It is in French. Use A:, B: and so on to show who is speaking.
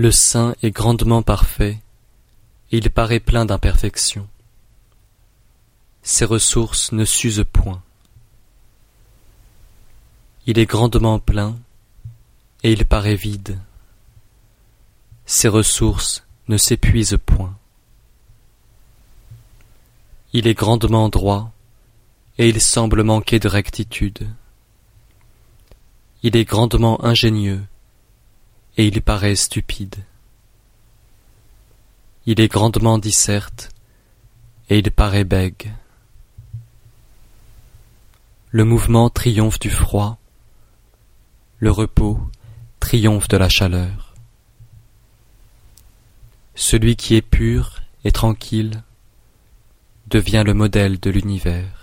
A: Le saint est grandement parfait, et il paraît plein d'imperfections. Ses ressources ne s'usent point. Il est grandement plein, et il paraît vide. Ses ressources ne s'épuisent point. Il est grandement droit, et il semble manquer de rectitude. Il est grandement ingénieux, et il paraît stupide. Il est grandement disserte, et il paraît bègue. Le mouvement triomphe du froid, le repos triomphe de la chaleur. Celui qui est pur et tranquille devient le modèle de l'univers.